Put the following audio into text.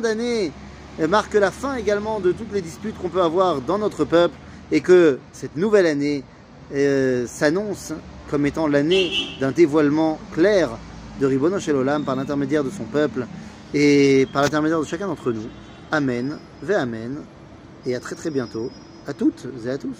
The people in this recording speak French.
d'année euh, marque la fin également de toutes les disputes qu'on peut avoir dans notre peuple et que cette nouvelle année euh, s'annonce comme étant l'année d'un dévoilement clair de Ribono Olam par l'intermédiaire de son peuple et par l'intermédiaire de chacun d'entre nous. Amen, ve Amen, et à très très bientôt, à toutes et à tous.